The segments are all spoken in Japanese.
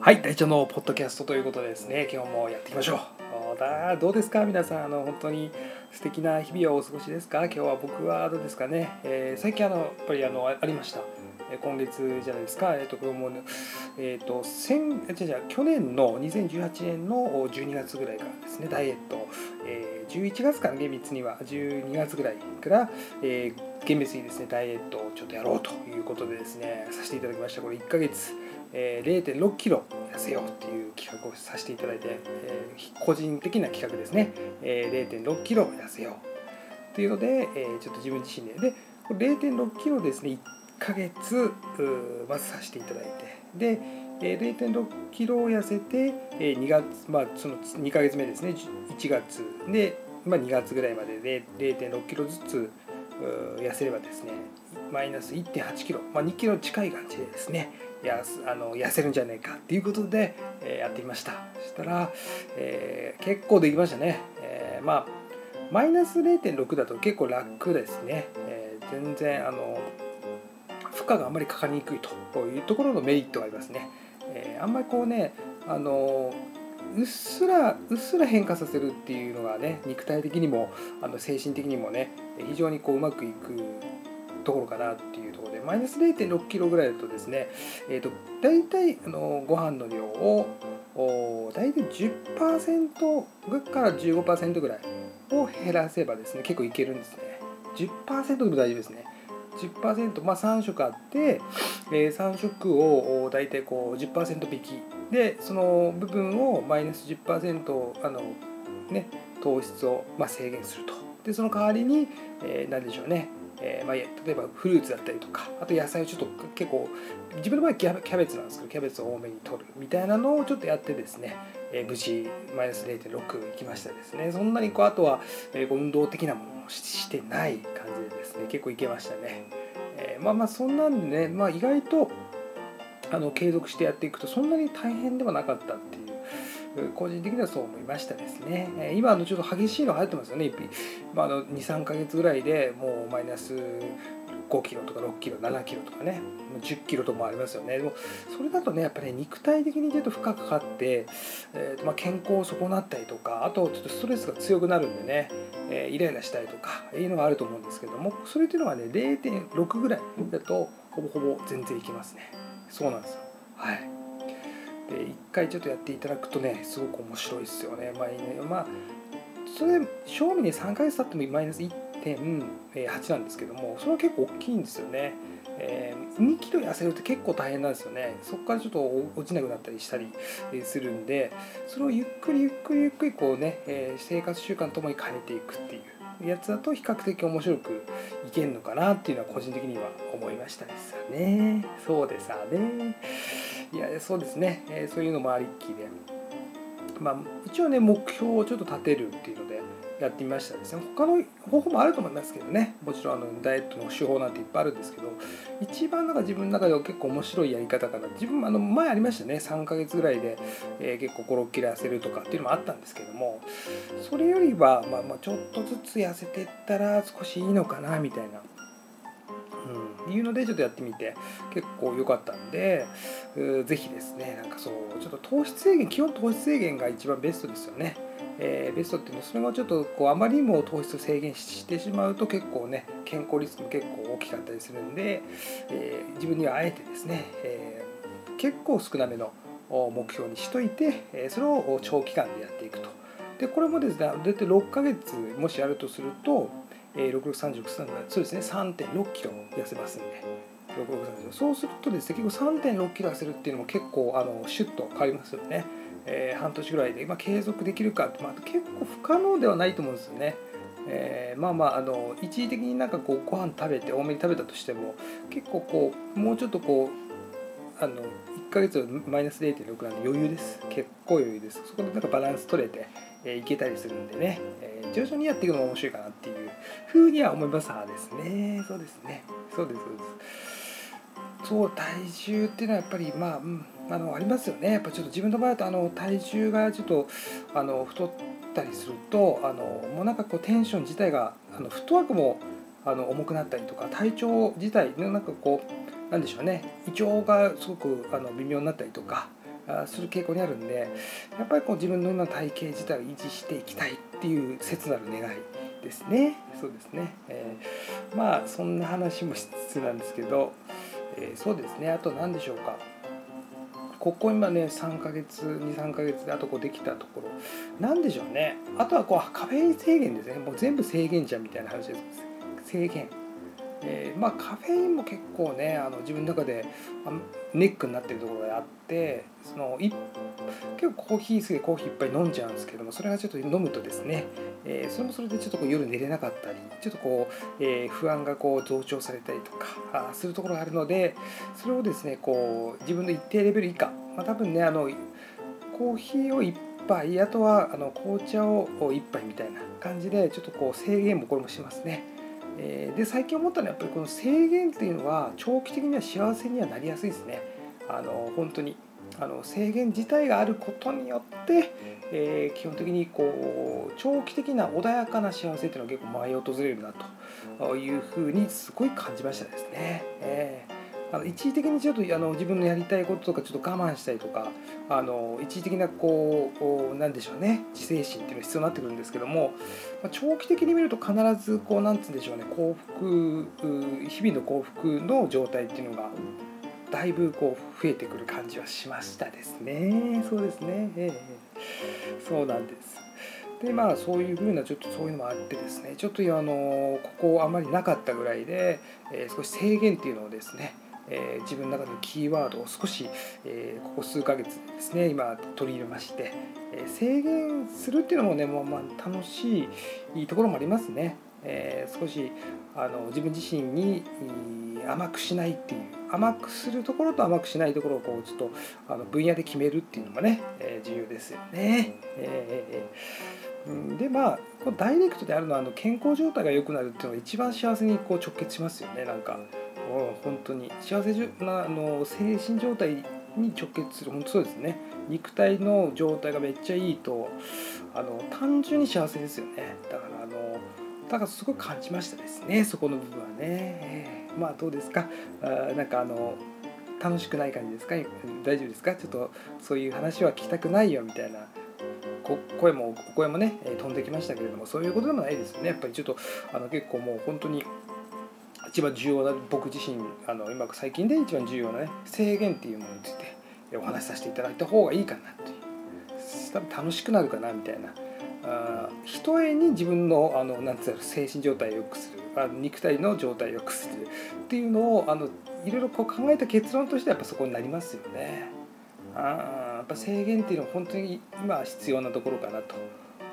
はい大腸のポッドキャストということでですね今日もやっていきましょうだどうですか？皆さんあの本当に素敵な日々をお過ごしですか？今日は僕はどうですかね、えー、最近あのやっぱりあのありました。今月じゃないですか、えっ、と、これも、えっ、と、先、じゃじゃ去年の2018年の12月ぐらいからですね、ダイエット、えー、11月から厳密には12月ぐらいから、えー、厳密にですね、ダイエットをちょっとやろうということでですね、させていただきました。これ1ヶ月、えー、0.6キロ痩せようっていう企画をさせていただいて、えー、個人的な企画ですね、えー、0.6キロ痩せよう。というので、えー、ちょっと自分自身で。で0.6キロですねヶ月まずさせていただいて。で0.6キロ痩せて2月まあその2ヶ月目ですね。1月で、まあ、2月ぐらいまでで0.6キロずつ痩せればですねマイナス1.8キロ、まあ、2キロ近い感じでですね。やあの痩せるんじゃないかっていうことで、えー、やってみました。そしたら、えー、結構できましたね、えー、まあマイナス0.6だと結構楽ですね、え、全然あの荷があんまりかかりにくいというところのメリットがありますね、えー、あんまりこうねあのうっすらうっすら変化させるっていうのがね肉体的にもあの精神的にもね非常にこううまくいくところかなっていうところでマイナス0.6キロぐらいだとですね、えーと、大体あのご飯の量を大体10%から15%ぐらいを減らせばですね結構いけるんですね。10%でも大丈夫ですね。10%まあ3食あって、えー、3食を大体こう10%引き。でその部分をマイナス10%あのね糖質をまあ制限すると。でその代わりに、えー、何でしょうね。えー、まあ、例えばフルーツだったりとか。あと野菜をちょっと結構自分の場合キャベツなんですけどキャベツを多めに取る。みたいなのをちょっとやってですね、えー、無事マイナス0.6いきましたですね。そんなにこうあとは、えー、運動的なものをしてない感じですね結構いけましたね、えまあまあそんなんでね、まあ、意外とあの継続してやっていくとそんなに大変ではなかったっていう個人的にはそう思いましたですね。今あのちょっと激しいのが入ってますよね。まあ、の23か月ぐらいでもうマイナス5キロとか6キロ7キロとかね。10キロともありますよね。でもそれだとねやっぱり、ね、肉体的にちょっと負荷かかって、えーまあ、健康を損なったりとかあとちょっとストレスが強くなるんでね、えー、イライラしたりとかいうのがあると思うんですけどもそれっていうのはね0.6ぐらいだとほぼほぼ全然いけますね。そうなんですよ。はい。で一回ちょっとやっていただくとねすごく面白いですよね。まあ、ね、まあ、それ賞味に3ヶ月経ってもマイナス1.8なんですけどもそれは結構大きいんですよね。えー、2キロ痩せるって結構大変なんですよね。そこからちょっと落ちなくなったりしたりするんでそれをゆっくりゆっくりゆっくりこうね、えー、生活習慣ともに変えていくっていうやつだと比較的面白くいけるのかなっていうのは個人的には思いましたですよね。そうでさね。いやそうですね、えー、そういうのもありきで、まあ、一応ね目標をちょっと立てるっていうのでやってみましたですね。他の方法もあると思いますけどね。もちろんあのダイエットの手法なんていっぱいあるんですけど一番なんか自分の中では結構面白いやり方かな。自分あの前ありましたね。3ヶ月ぐらいで、えー、結構56キロ痩せるとかっていうのもあったんですけどもそれよりは、まあ、まあちょっとずつ痩せてったら少しいいのかなみたいな。うん、いうのでちょっとやってみて結構良かったんで是非ですねなんかそうちょっと糖質制限基本糖質制限が一番ベストですよね。えー、ベストっていうのはそれがちょっとこうあまりにも糖質を制限してしまうと結構ね健康リスクも結構大きかったりするんで、えー、自分にはあえてですね、えー、結構少なめの目標にしといて、えそれを長期間でやっていくと。でこれもですね大体6ヶ月もしやるとするとえー、6639そうですね3.6キロ痩せますんで6630そうするとですね結構3.6キロ痩せるっていうのも結構あのシュッと変わりますよね、えー、半年ぐらいで、まあ、継続できるかって、まあ、結構不可能ではないと思うんですよね。えー、まあまああの一時的になんかこうご飯食べて多めに食べたとしても結構こうもうちょっとこうあの1ヶ月マイナス0.6なんで余裕です。結構余裕です。そこでなんかバランス取れて、えー、いけたりするんでね、えー、徐々にやっていくのも面白いかなっていうふうには思いますはですね。そうですね。そうですそうです。そう体重っていうのはやっぱりまあ、うん、あのありますよね。やっぱちょっと自分の場合だとあの体重がちょっとあの太ったりするとあのもうなんかこうテンション自体があのフットワークもあの重くなったりとか体調自体のなんかこうなんでしょうね。胃腸がすごくあの微妙になったりとかする傾向にあるんでやっぱりこう自分の今の体型自体を維持していきたいっていう切なる願いですね。そうですね、えー、まあそんな話もしつつなんですけど、えー、そうですね。あと何でしょうか。ここ今ね3ヶ月23ヶ月であとこうできたところ。何でしょうね。あとはこうカフェイン制限ですね。もう全部制限じゃんみたいな話です。制限。えー、まあカフェインも結構ねあの自分の中でネックになってるところがあってその結構コーヒー好きでコーヒーいっぱい飲んじゃうんですけどもそれがちょっと飲むとですね、えー、それもそれでちょっとこう夜寝れなかったりちょっとこう、えー、不安がこう増長されたりとかするところがあるのでそれをですねこう自分の一定レベル以下、まあ、多分ねあのコーヒーを1杯あとはあの紅茶を1杯みたいな感じでちょっとこう制限もこれもしますね。えー、で最近思ったのはやっぱりこの制限っていうのは長期的には幸せにはなりやすいですね。あの本当にあの制限自体があることによって、えー、基本的にこう長期的な穏やかな幸せっていうのは結構舞い訪れるなというふうにすごい感じましたですね。えーあの一時的にちょっとあの自分のやりたいこととかちょっと我慢したりとかあの一時的なこうなんでしょうね自制心っていうのが必要になってくるんですけども、まあ、長期的に見ると必ずこうなんつうんでしょうね幸福日々の幸福の状態っていうのがだいぶこう増えてくる感じはしましたですね。そうですね、えー、そうなんです。でまあそういうふうなちょっとそういうのもあってですねちょっとあのここあまりなかったぐらいで、えー、少し制限っていうのをですねえー、自分の中のキーワードを少し、えー、ここ数ヶ月ですね今取り入れまして、えー、制限するっていうのもねもうまあ楽しいいいところもありますね、え少しあの自分自身に甘くしないっていう甘くするところと甘くしないところをこうちょっとあの分野で決めるっていうのがね、え重要ですよね。えー、でまあこダイレクトであるのはあの健康状態が良くなるっていうのが一番幸せにこう直結しますよねなんか。本当に。幸せなあの精神状態に直結する。本当そうですね。肉体の状態がめっちゃいいとあの単純に幸せですよね。だからあのだからすごい感じましたですね。そこの部分はね、えー、まあどうですか？あなんかあの楽しくない感じですか？大丈夫ですか？ちょっとそういう話は聞きたくないよみたいな。声もお声もね飛んできましたけれどもそういうことでもないですよね。やっぱりちょっとあの結構もう本当に一番重要な僕自身あの今最近で一番重要なね制限っていうものについてお話しさせていただいた方がいいかなっていう多分楽しくなるかなみたいなあひとえに自分のあのなんてうの精神状態を良くするあ肉体の状態を良くするっていうのをあのいろいろこう考えた結論としてはやっぱそこになりますよね。あやっぱ制限っていうのは本当に今必要なところかなと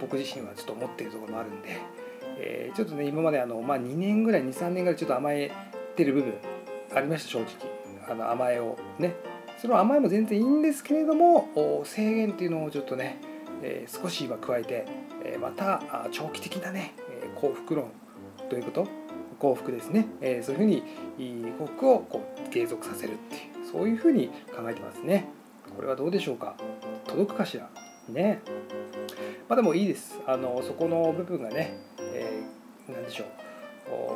僕自身はちょっと思っているところもあるんで。えー、ちょっとね今まであの、まあ、2年ぐらい23年ぐらいちょっと甘えてる部分ありました正直。あの甘えをね。その甘えも全然いいんですけれども制限っていうのをちょっとね、えー、少し今加えて、えー、また長期的なね幸福論ということ幸福ですね、えー、そういうふうに幸福をこう継続させるっていうそういうふうに考えてますね。これはどうでしょうか？届くかしら？ね。まあでもいいです。あのそこの部分がねでしょう。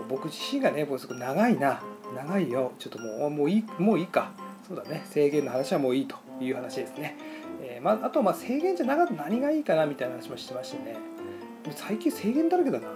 僕自身がねもうすごく長いな。長いよ。ちょっともうもういいもういいか。そうだね。制限の話はもういいという話ですね、えー、まあ、あとまあ制限じゃなかった何がいいかなみたいな話もしてましてね。最近制限だらけだな。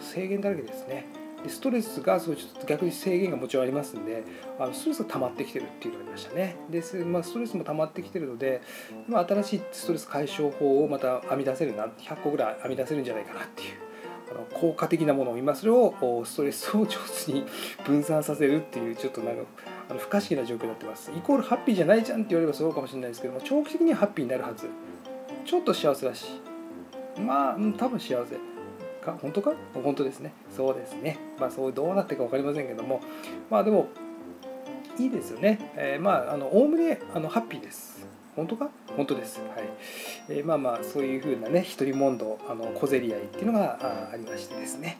制限だらけですね。でストレスがそうちょっと逆に制限がもちろんありますんであのストレスが溜まってきてるっていうのがありましたね。で、まあ、ストレスも溜まってきてるので、まあ、新しいストレス解消法をまた編み出せるな100個ぐらい編み出せるんじゃないかなっていう。あの効果的なものを今それをストレスを上手に分散させるっていうちょっとなんかあの不可思議な状況になってます。イコールハッピーじゃないじゃんって言われればそうかもしれないですけども長期的にはハッピーになるはず。ちょっと幸せだし。まあ、多分幸せ。か本当か？本当ですね。そうですね。まあそうどうなってか分かりませんけども。まあでもいいですよね、えー、まああのおおむねあのハッピーです。本当か？本当です。はい。えー、まあまあそういうふうなね一人問答あの小競り合いっていうのがあありましてですね、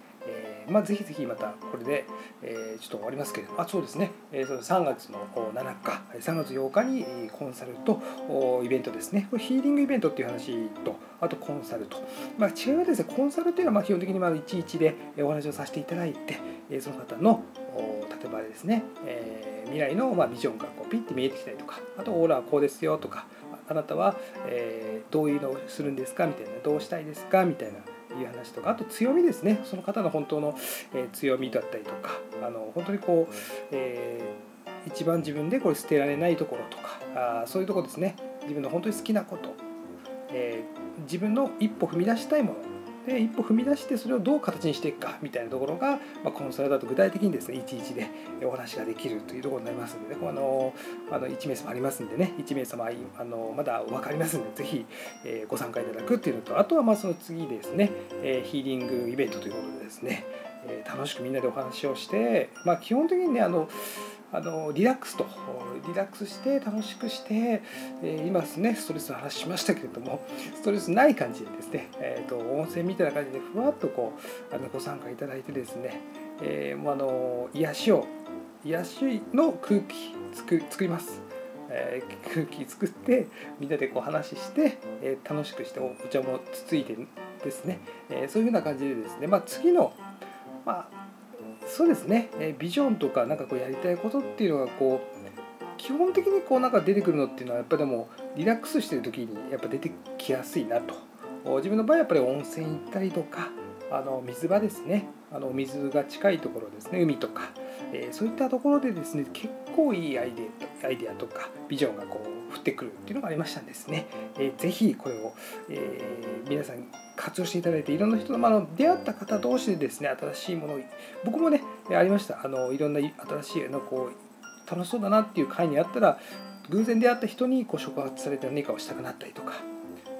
まあぜひぜひまたこれで、えー、ちょっと終わりますけれどもあそうですね、えー、その3月の7日3月8日にコンサルとイベントですね。これヒーリングイベントっていう話とあとコンサルと、まあ、違いはですねコンサルっていうのはまあ基本的にまあ11でお話をさせていただいてその方の例えばですね、えー、未来のまあビジョンがこうピッて見えてきたりとかあとオーラはこうですよとかあなたは、えー、どういうのをするんですかみたいなどうしたいですかみたいないう話とかあと強みですね。その方の本当の、え強みだったりとかあの本当にこう、えー、一番自分でこれ捨てられないところとかあそういうとこですね。自分の本当に好きなこと、えー、自分の一歩踏み出したいもので一歩踏み出してそれをどう形にしていくかみたいなところが、まあ、コンサルだと具体的にですね11でお話ができるというところになりますので、ね、あのあの1名様ありますんでね1名様あのまだ分かりますんでぜひ、えー、ご参加いただくっていうのとあとはまあその次ですね、えー、ヒーリングイベントということでですね、えー、楽しくみんなでお話をして、まあ、基本的にねあのあのリラックスとリラックスして楽しくして、えー、今ですねストレスの話しましたけれどもストレスない感じでですね、えーと、温泉みたいな感じでふわっとこうあのご参加いただいてですね、えー、もうあの癒しを癒しの空気作作ります。えー、空気作ってみんなでこう話して、えー、楽しくしてお茶もつついてですね、えー、そういうふうな感じでですね、まあ、次の、まあ、そうですね、えビジョンとかなんかこうやりたいことっていうのがこう基本的にこうなんか出てくるのっていうのはやっぱでもリラックスしてる時にやっぱ出てきやすいなと。自分の場合はやっぱり温泉行ったりとかあの水場ですね。あの水が近いところですね。海とか、えー、そういったところでですね結構いいアイデアアイデアとかビジョンがこう降ってくるっていうのがありましたんですね、えー、ぜひこれを、えー、皆さん活用していただいていろんな人の、まあ、出会った方同士でですね新しいものを僕もねありました。あのいろんな新しいのこう楽しそうだなっていう会にあったら偶然出会った人にこう触発されて何かをしたくなったりとか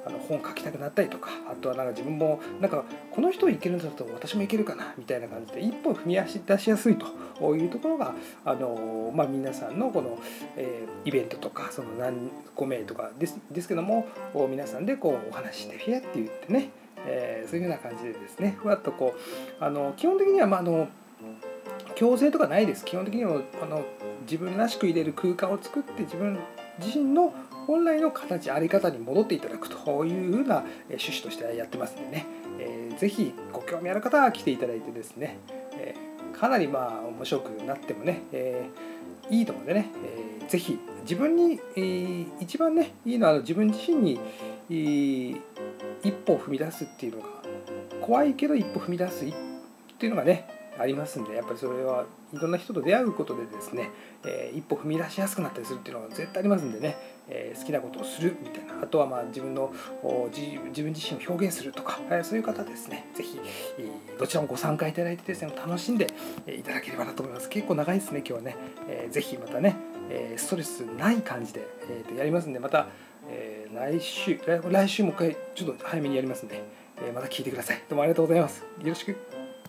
あの本書きたくなったりとかあとはなんか自分もなんかこの人いけるんだと私もいけるかなみたいな感じで一歩踏み出しやすいというところがあの、まあ、皆さんのこの、えー、イベントとかその何個名とかですですけども皆さんでこうお話してフィアって言ってね、えー、そういうような感じでですねふわっとこうあの基本的にはまああの強制とかないです。基本的にはあの自分らしく入れる空間を作って自分自身の本来の形あり方に戻っていただくというふうな趣旨としてやってますんでね、えー、ぜひご興味ある方は来ていただいてですね、えー、かなりまあ面白くなってもね、えー、いいと思うんでね、えー、ぜひ自分に、えー、一番ねいいのは自分自身に、えー、一歩を踏み出すっていうのが怖いけど一歩踏み出すっていうのがねありますんでやっぱりそれはいろんな人と出会うことでですね、えー、一歩踏み出しやすくなったりするっていうのが絶対ありますんでね、えー、好きなことをするみたいなあとはまあ自分の自分自身を表現するとか、えー、そういう方ですね是非、どちらもご参加いただいてですね楽しんでいただければなと思います。結構長いですね今日はね、えー、ぜひまたね、えストレスない感じで、えー、とやりますんでまた、えー来週来週もう一回ちょっと早めにやりますんで、えまた聞いてください。どうもありがとうございます。よろしく。